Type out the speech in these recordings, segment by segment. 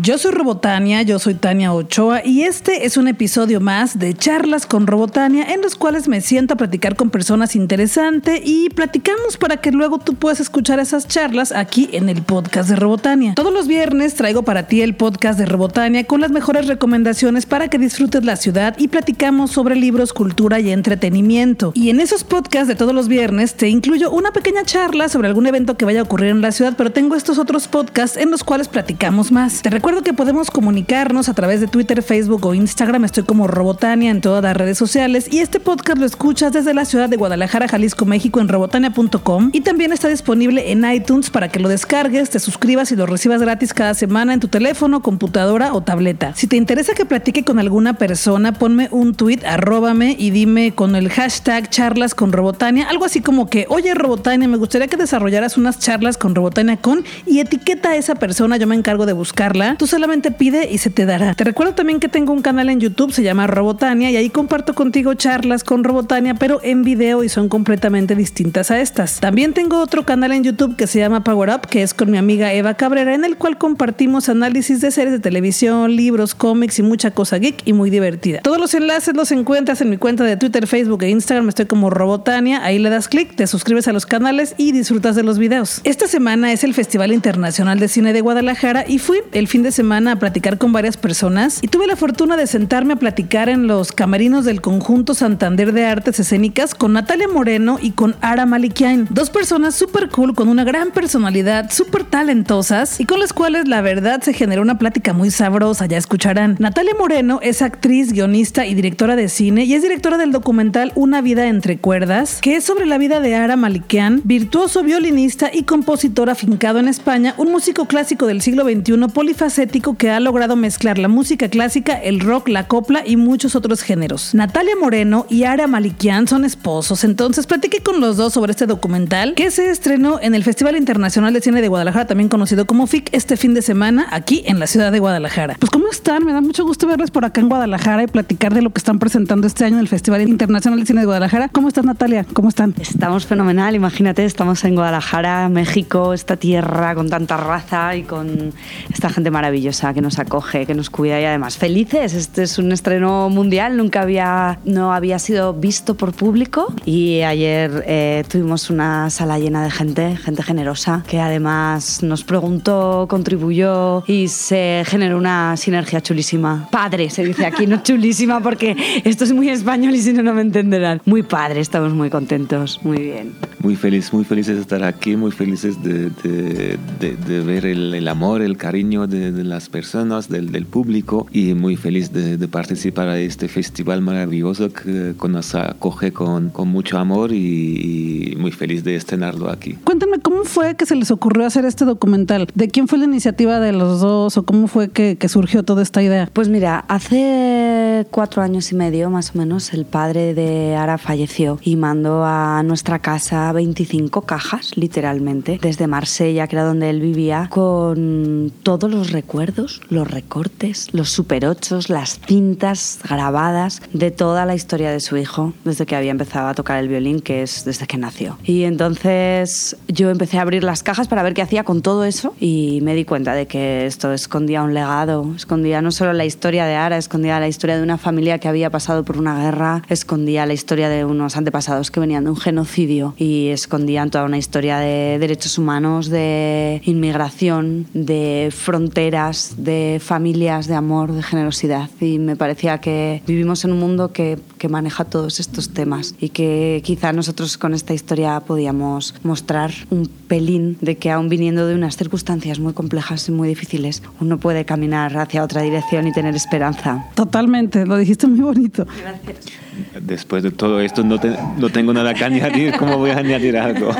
Yo soy Robotania, yo soy Tania Ochoa y este es un episodio más de Charlas con Robotania en los cuales me siento a platicar con personas interesantes y platicamos para que luego tú puedas escuchar esas charlas aquí en el podcast de Robotania. Todos los viernes traigo para ti el podcast de Robotania con las mejores recomendaciones para que disfrutes la ciudad y platicamos sobre libros, cultura y entretenimiento. Y en esos podcasts de todos los viernes te incluyo una pequeña charla sobre algún evento que vaya a ocurrir en la ciudad, pero tengo estos otros podcasts en los cuales platicamos más. Te recuerdo que podemos comunicarnos a través de Twitter, Facebook o Instagram. Estoy como Robotania en todas las redes sociales y este podcast lo escuchas desde la ciudad de Guadalajara, Jalisco, México en robotania.com y también está disponible en iTunes para que lo descargues, te suscribas y lo recibas gratis cada semana en tu teléfono, computadora o tableta. Si te interesa que platique con alguna persona, ponme un tweet, arróbame y dime con el hashtag charlas con Robotania, algo así como que, oye Robotania, me gustaría que desarrollaras unas charlas con Robotania con y etiqueta a esa persona, yo me encargo de buscarla Tú solamente pide y se te dará. Te recuerdo también que tengo un canal en YouTube, se llama Robotania, y ahí comparto contigo charlas con Robotania, pero en video y son completamente distintas a estas. También tengo otro canal en YouTube que se llama Power Up, que es con mi amiga Eva Cabrera, en el cual compartimos análisis de series de televisión, libros, cómics y mucha cosa geek y muy divertida. Todos los enlaces los encuentras en mi cuenta de Twitter, Facebook e Instagram. Estoy como Robotania. Ahí le das clic, te suscribes a los canales y disfrutas de los videos. Esta semana es el Festival Internacional de Cine de Guadalajara y fui el fin de semana a platicar con varias personas y tuve la fortuna de sentarme a platicar en los camerinos del conjunto Santander de Artes Escénicas con Natalia Moreno y con Ara Malikian. Dos personas súper cool con una gran personalidad, súper talentosas y con las cuales la verdad se generó una plática muy sabrosa, ya escucharán. Natalia Moreno es actriz, guionista y directora de cine y es directora del documental Una vida entre cuerdas, que es sobre la vida de Ara Malikian, virtuoso violinista y compositor afincado en España, un músico clásico del siglo XXI polifacético que ha logrado mezclar la música clásica, el rock, la copla y muchos otros géneros. Natalia Moreno y Ara Malikian son esposos, entonces platiqué con los dos sobre este documental que se estrenó en el Festival Internacional de Cine de Guadalajara, también conocido como FIC, este fin de semana aquí en la ciudad de Guadalajara. Pues ¿cómo están? Me da mucho gusto verles por acá en Guadalajara y platicar de lo que están presentando este año en el Festival Internacional de Cine de Guadalajara. ¿Cómo estás Natalia? ¿Cómo están? Estamos fenomenal, imagínate, estamos en Guadalajara, México, esta tierra con tanta raza y con esta gente maravillosa que nos acoge, que nos cuida y además felices. Este es un estreno mundial, nunca había, no había sido visto por público y ayer eh, tuvimos una sala llena de gente, gente generosa, que además nos preguntó, contribuyó y se generó una sinergia chulísima. Padre, se dice aquí, no chulísima porque esto es muy español y si no, no me entenderán. Muy padre, estamos muy contentos, muy bien. Muy feliz, muy felices de estar aquí, muy felices de, de, de, ver el, el, amor, el cariño de, de las personas, del, del, público y muy feliz de, participar a este festival maravilloso que, nos acoge con, con mucho amor y, y, muy feliz de estrenarlo aquí. Cuéntame, ¿cómo fue que se les ocurrió hacer este documental? ¿De quién fue la iniciativa de los dos o cómo fue que, que surgió toda esta idea? Pues mira, hace cuatro años y medio más o menos el padre de Ara falleció y mandó a nuestra casa 25 cajas, literalmente, desde Marsella, que era donde él vivía, con todos los recuerdos los recortes, los super ochos, las cintas grabadas de toda la historia de su hijo desde que había empezado a tocar el violín, que es desde que nació. Y entonces yo empecé a abrir las cajas para ver qué hacía con todo eso y me di cuenta de que esto escondía un legado, escondía no solo la historia de Ara, escondía la historia de una familia que había pasado por una guerra, escondía la historia de unos antepasados que venían de un genocidio y escondían toda una historia de derechos humanos, de inmigración, de fronteras de familias, de amor, de generosidad. Y me parecía que vivimos en un mundo que, que maneja todos estos temas y que quizá nosotros con esta historia podíamos mostrar un pelín de que aún viniendo de unas circunstancias muy complejas y muy difíciles, uno puede caminar hacia otra dirección y tener esperanza. Totalmente, lo dijiste muy bonito. Gracias después de todo esto no, te, no tengo nada que añadir, ¿cómo voy a añadir algo?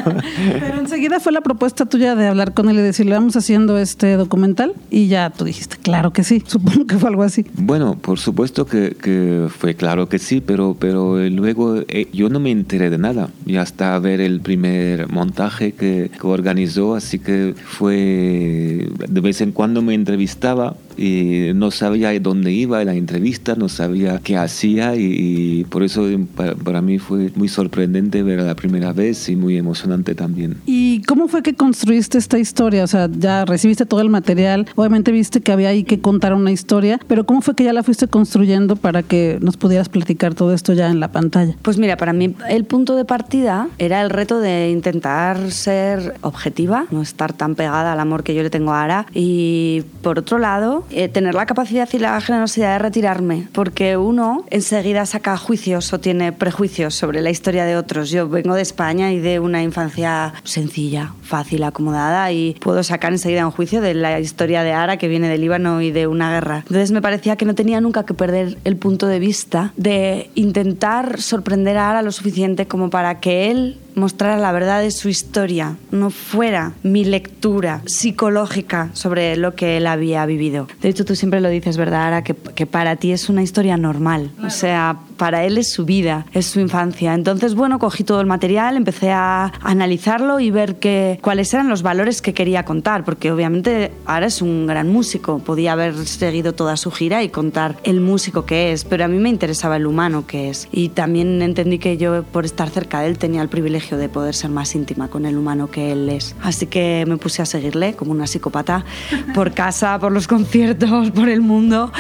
Pero enseguida fue la propuesta tuya de hablar con él y decirle, vamos haciendo este documental y ya tú dijiste, claro que sí, supongo que fue algo así. Bueno, por supuesto que, que fue claro que sí, pero, pero luego eh, yo no me enteré de nada, y hasta ver el primer montaje que, que organizó, así que fue, de vez en cuando me entrevistaba y no sabía dónde iba la entrevista, no sabía qué hacía y, por eso para, mí fue muy sorprendente ver la primera vez y muy emocionante también. ¿Y ¿Y cómo fue que construiste esta historia? O sea, ya recibiste todo el material, obviamente viste que había ahí que contar una historia, pero ¿cómo fue que ya la fuiste construyendo para que nos pudieras platicar todo esto ya en la pantalla? Pues mira, para mí el punto de partida era el reto de intentar ser objetiva, no estar tan pegada al amor que yo le tengo a Ara y por otro lado, eh, tener la capacidad y la generosidad de retirarme, porque uno enseguida saca juicios o tiene prejuicios sobre la historia de otros. Yo vengo de España y de una infancia sencilla, fácil, acomodada y puedo sacar enseguida un juicio de la historia de Ara que viene del Líbano y de una guerra. Entonces me parecía que no tenía nunca que perder el punto de vista de intentar sorprender a Ara lo suficiente como para que él mostrara la verdad de su historia, no fuera mi lectura psicológica sobre lo que él había vivido. De hecho, tú siempre lo dices, ¿verdad, Ara? Que, que para ti es una historia normal. O sea, para él es su vida, es su infancia. Entonces, bueno, cogí todo el material, empecé a analizarlo y ver que, cuáles eran los valores que quería contar, porque obviamente ahora es un gran músico, podía haber seguido toda su gira y contar el músico que es, pero a mí me interesaba el humano que es. Y también entendí que yo, por estar cerca de él, tenía el privilegio de poder ser más íntima con el humano que él es. Así que me puse a seguirle como una psicópata por casa, por los conciertos, por el mundo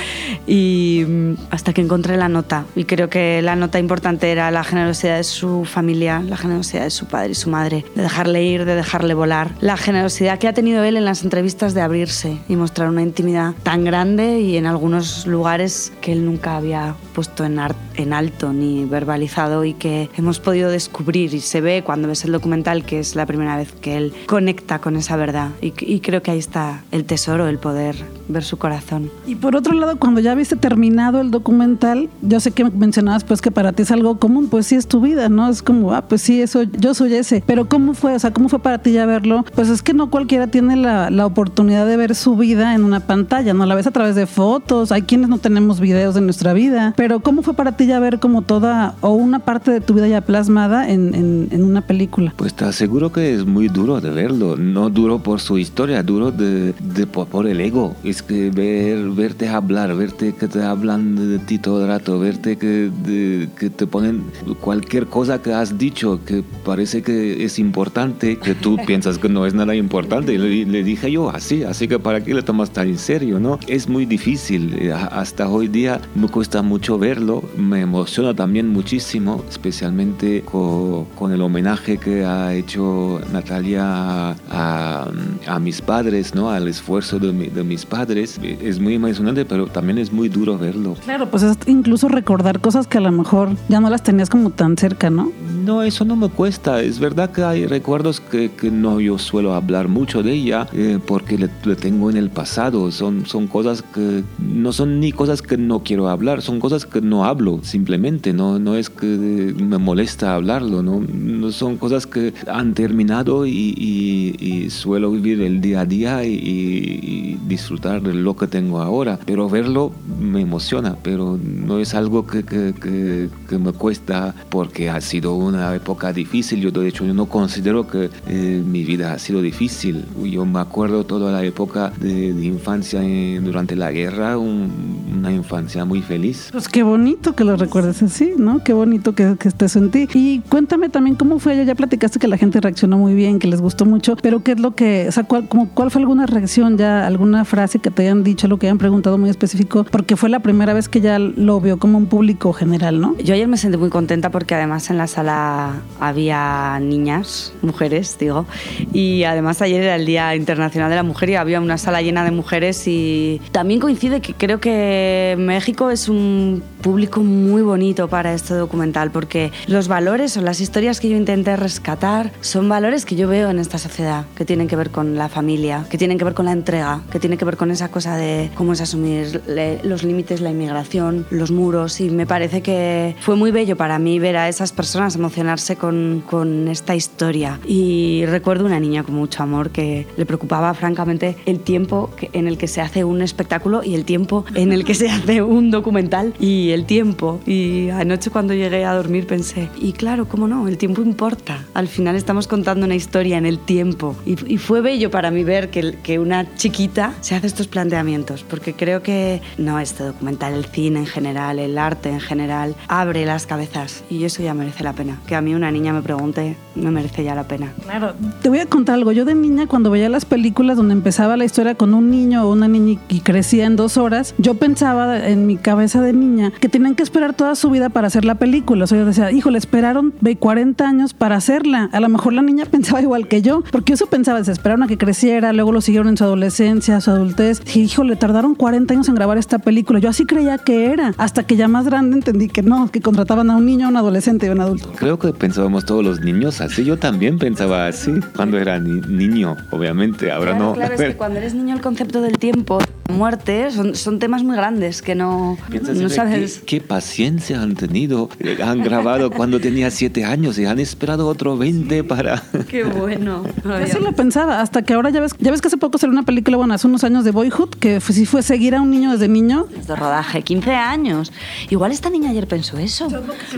y mm, hasta que encontré la nota. Y creo que la nota importante era la generosidad de su familia, la generosidad de su padre y su madre, de dejarle ir, de dejarle volar, la generosidad que ha tenido él en las entrevistas de abrirse y mostrar una intimidad tan grande y en algunos lugares que él nunca había puesto en, en alto ni verbalizado y que hemos podido descubrir. Y se ve cuando ves el documental que es la primera vez que él conecta con esa verdad. Y creo que ahí está el tesoro, el poder ver su corazón. Y por otro lado, cuando ya viste terminado el documental, yo sé que mencionabas pues que para ti es algo común, pues sí es tu vida, ¿no? Es como, ah, pues sí, eso, yo soy ese. Pero ¿cómo fue? O sea, ¿cómo fue para ti ya verlo? Pues es que no cualquiera tiene la, la oportunidad de ver su vida en una pantalla, ¿no? La ves a través de fotos, hay quienes no tenemos videos de nuestra vida, pero ¿cómo fue para ti ya ver como toda o una parte de tu vida ya plasmada en, en, en una película? Pues te aseguro que es muy duro de verlo, no duro por su historia, duro de, de por, por el ego. Es que ver, verte hablar, verte que te hablan de ti todo el rato, verte que, de, que te ponen cualquier cosa que has dicho que parece que es importante, que tú piensas que no es nada importante. Y le, le, dije yo así, así que para qué le tomas tan en serio, ¿no? Es muy difícil, eh, hasta hoy día me cuesta mucho verlo, me emociona también muchísimo, especialmente con, con el homenaje que ha hecho Natalia a, a mis padres, ¿no? Al esfuerzo de, mi, de mis padres. Es muy emocionante, pero también es muy duro verlo. Claro, pues es incluso recordar cosas que a lo mejor ya no las tenías como tan cerca, ¿no? No, eso no me cuesta. Es verdad que hay recuerdos que, que no yo suelo hablar mucho de ella eh, porque le, le, tengo en el pasado. Son, son cosas que no son ni cosas que no quiero hablar, son cosas que no hablo simplemente. No, no es que me molesta hablarlo, ¿no? no son cosas que han terminado y, y, y suelo vivir el día a día y, y, disfrutar lo que tengo ahora. Pero verlo me emociona, pero no es algo que, que, que, que me cuesta porque ha sido una época difícil. Yo de hecho yo no considero que eh, mi vida ha sido difícil. Yo me acuerdo toda la época de, de infancia durante la guerra, un, una infancia muy feliz. Pues qué bonito que lo recuerdes así, ¿no? Qué bonito que, que estés en ti. Y cuéntame también cómo fue, ya platicaste que la gente reaccionó muy bien, que les gustó mucho, pero qué es lo que, o sea, cuál, como, cuál fue alguna reacción ya, alguna frase que te hayan dicho, lo que hayan preguntado muy específico, porque fue la primera vez que ya lo vio como un público general, ¿no? Yo ayer me sentí muy contenta porque además en la sala había niñas, mujeres, digo, y además ayer era el Día Internacional de la Mujer y había una sala llena de mujeres y también coincide que creo que México es un público muy bonito para este documental porque los valores o las historias que yo intenté rescatar son valores que yo veo en esta sociedad, que tienen que ver con la familia, que tienen que ver con la entrega, que tienen que ver con esa cosa de cómo es asumir los límites, la inmigración, los muros y me parece que fue muy bello para mí ver a esas personas emocionarse con, con esta historia. Y recuerdo una niña con mucho amor que le preocupaba francamente el tiempo en el que se hace un espectáculo y el tiempo en el que se hace un documental y el tiempo. Y anoche cuando llegué a dormir pensé, y claro, ¿cómo no? El tiempo importa. Al final estamos contando una historia en el tiempo. Y, fue bello para mí ver que, que una chiquita se hace estos planteamientos, porque creo que no este documental, el cine en general, el arte en general, abre las cabezas y eso ya merece la pena. Que a mí una niña me pregunte, me merece ya la pena. Claro, te voy a contar algo. Yo de niña, cuando veía las películas donde empezaba la historia con un niño o una niña y crecía en dos horas, yo pensaba en mi cabeza de niña que tenían que esperar toda su vida para hacer la película. O sea, yo decía, híjole, esperaron 40 años para hacerla. A lo mejor la niña pensaba igual que yo, porque eso pensaba, se esperaron a que creciera, luego lo siguieron en su adolescencia, su adultez. Dije, híjole, tardaron 40 años en grabar esta película. Yo así creía que era, hasta que ya más grande entendí que no, que contrataban a un niño, a un adolescente y a un adulto. Creo que pensábamos todos los niños así. Yo también pensaba así cuando era niño, obviamente. Ahora no. Claro, es que cuando eres niño el concepto del tiempo muerte son, son temas muy grandes que no, no sabes. Qué, paciencia han tenido. Han grabado cuando tenía siete años y han esperado otro 20 para. Qué bueno. Así lo pensaba, hasta que ahora ya ves, ya ves que hace poco salió una película, bueno, hace unos años de Boyhood, que sí fue seguir a un niño desde niño. De rodaje, 15 años. Igual esta niña ayer pensó eso.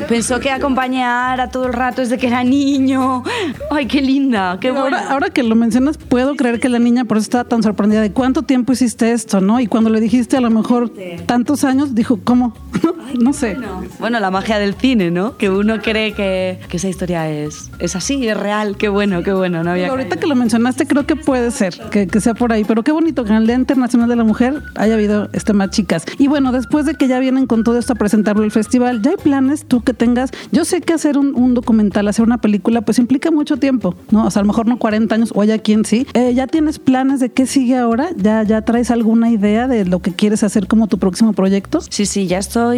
Pensó que acompañar a todo el rato desde que era niño. Ay, qué linda, qué Ahora, ahora que lo mencionas, puedo creer que la niña por eso estaba tan sorprendida de cuánto tiempo hiciste esto. ¿no? Y cuando le dijiste a lo mejor tantos años, dijo, ¿cómo? no sé. Bueno. la magia del cine, ¿no? Que uno cree que, que esa historia es, es así, es real. Qué bueno, qué bueno. No había ahorita que lo mencionaste, creo que puede ser, que, que, sea por ahí. Pero qué bonito que en el Día Internacional de la Mujer haya habido este más chicas. Y bueno, después de que ya vienen con todo esto a presentarlo el festival, ¿ya hay planes tú que tengas? Yo sé que hacer un, un documental, hacer una película, pues implica mucho tiempo, ¿no? O sea, a lo mejor no 40 años, o haya quien sí. Eh, ¿Ya tienes planes de qué sigue ahora? ¿Ya, ya traes alguna idea de lo que quieres hacer como tu próximo proyecto? Sí, sí, ya estoy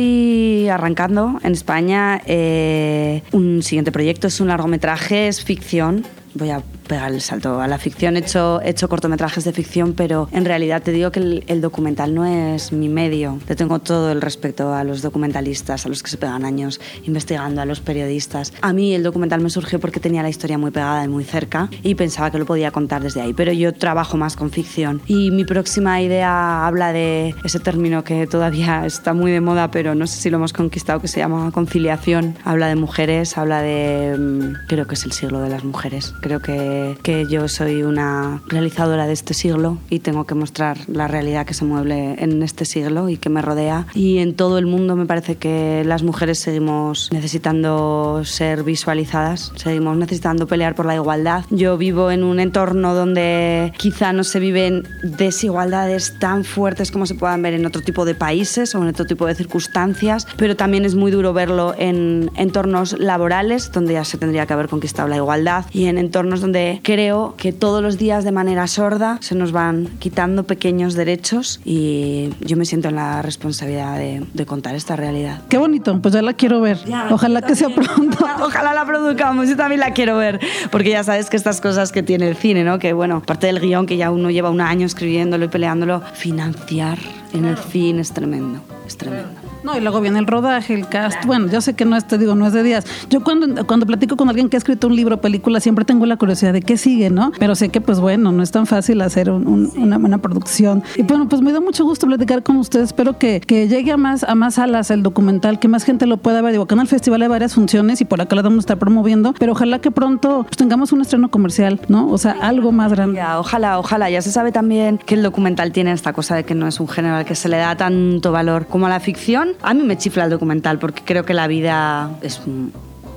arrancando en España. Eh, un siguiente proyecto es un largometraje, es ficción. Voy a pegar el salto a la ficción. He hecho, he hecho cortometrajes de ficción, pero en realidad te digo que el, documental no es mi medio. Le tengo todo el respeto a los documentalistas, a los que se pegan años investigando, a los periodistas. A mí el documental me surgió porque tenía la historia muy pegada y muy cerca y pensaba que lo podía contar desde ahí, pero yo trabajo más con ficción. Y mi próxima idea habla de ese término que todavía está muy de moda, pero no sé si lo hemos conquistado, que se llama conciliación. Habla de mujeres, habla de... Mm, creo que es el siglo de las mujeres. Creo que que, yo soy una realizadora de este siglo y tengo que mostrar la realidad que se mueve en este siglo y que me rodea. Y en todo el mundo me parece que las mujeres seguimos necesitando ser visualizadas, seguimos necesitando pelear por la igualdad. Yo vivo en un entorno donde quizá no se viven desigualdades tan fuertes como se puedan ver en otro tipo de países o en otro tipo de circunstancias, pero también es muy duro verlo en entornos laborales donde ya se tendría que haber conquistado la igualdad y en entornos donde creo que todos los días de manera sorda se nos van quitando pequeños derechos y yo me siento en la responsabilidad de, contar esta realidad. Qué bonito, pues ya la quiero ver. Ojalá que sea pronto. Ojalá la produzcamos, yo también la quiero ver, porque ya sabes que estas cosas que tiene el cine, ¿no? Que bueno, parte del guion que ya uno lleva un año escribiéndolo y peleándolo, financiar en el cine es tremendo, es tremendo. No, y luego viene el rodaje, el cast. Bueno, yo sé que no es, te digo, no es de días. Yo cuando, cuando platico con alguien que ha escrito un libro o película, siempre tengo la curiosidad de qué sigue, ¿no? Pero sé que, pues bueno, no es tan fácil hacer una buena producción. Y bueno, pues me da mucho gusto platicar con ustedes. Espero que, que llegue a más, a más salas el documental, que más gente lo pueda ver. Digo, acá en el festival hay varias funciones y por acá la vamos a estar promoviendo, pero ojalá que pronto pues, tengamos un estreno comercial, ¿no? O sea, algo más grande. Ya, ojalá, ojalá. Ya se sabe también que el documental tiene esta cosa de que no es un género al que se le da tanto valor como a la ficción. A mí me chifla el documental porque creo que la vida es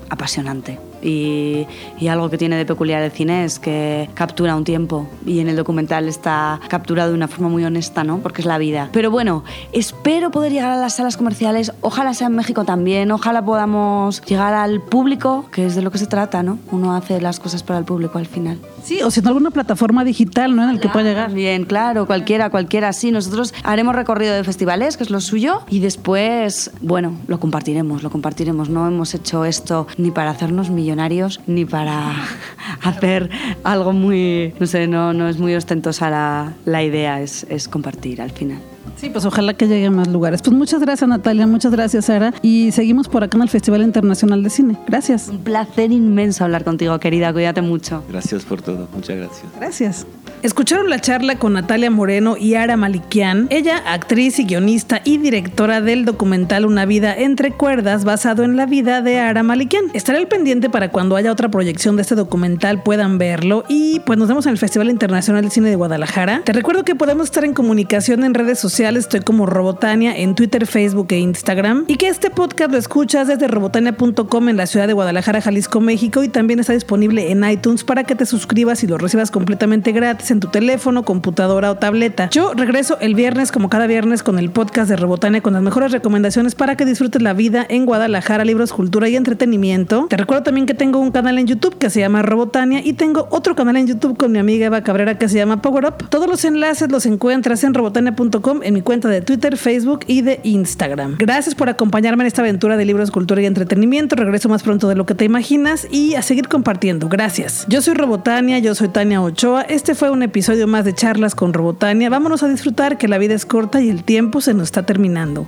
apasionante. Y, algo que tiene de peculiar el cine es que captura un tiempo y en el documental está capturado de una forma muy honesta, ¿no? Porque es la vida. Pero bueno, espero poder llegar a las salas comerciales, ojalá sea en México también, ojalá podamos llegar al público, que es de lo que se trata, ¿no? Uno hace las cosas para el público al final. Sí, o si no alguna plataforma digital, ¿no? En el que pueda llegar. Bien, claro, cualquiera, cualquiera. Sí, nosotros haremos recorrido de festivales, que es lo suyo, y después, bueno, lo compartiremos, lo compartiremos. No hemos hecho esto ni para hacernos millonarios ni para hacer algo muy, no sé, no, no es muy ostentosa la, la idea, es, es compartir al final. Sí, pues ojalá que llegue a más lugares. Pues muchas gracias Natalia, muchas gracias Sara y seguimos por acá en el Festival Internacional de Cine. Gracias. Un placer inmenso hablar contigo, querida, cuídate mucho. Gracias por todo, muchas gracias. Gracias. Escucharon la charla con Natalia Moreno y Ara Malikian, ella actriz y guionista y directora del documental Una vida entre cuerdas basado en la vida de Ara Malikian. Estaré al pendiente para cuando haya otra proyección de este documental puedan verlo. Y pues nos vemos en el Festival Internacional de Cine de Guadalajara. Te recuerdo que podemos estar en comunicación en redes sociales, estoy como Robotania en Twitter, Facebook e Instagram. Y que este podcast lo escuchas desde robotania.com en la ciudad de Guadalajara, Jalisco, México. Y también está disponible en iTunes para que te suscribas y lo recibas completamente gratis en tu teléfono, computadora o tableta. Yo regreso el viernes como cada viernes con el podcast de Robotania con las mejores recomendaciones para que disfrutes la vida en Guadalajara, libros, cultura y entretenimiento. Te recuerdo también que tengo un canal en YouTube que se llama Robotania y tengo otro canal en YouTube con mi amiga Eva Cabrera que se llama Power Up. Todos los enlaces los encuentras en robotania.com en mi cuenta de Twitter, Facebook y de Instagram. Gracias por acompañarme en esta aventura de libros, cultura y entretenimiento. Regreso más pronto de lo que te imaginas y a seguir compartiendo. Gracias. Yo soy Robotania, yo soy Tania Ochoa. Este fue un episodio más de charlas con Robotania. Vámonos a disfrutar que la vida es corta y el tiempo se nos está terminando.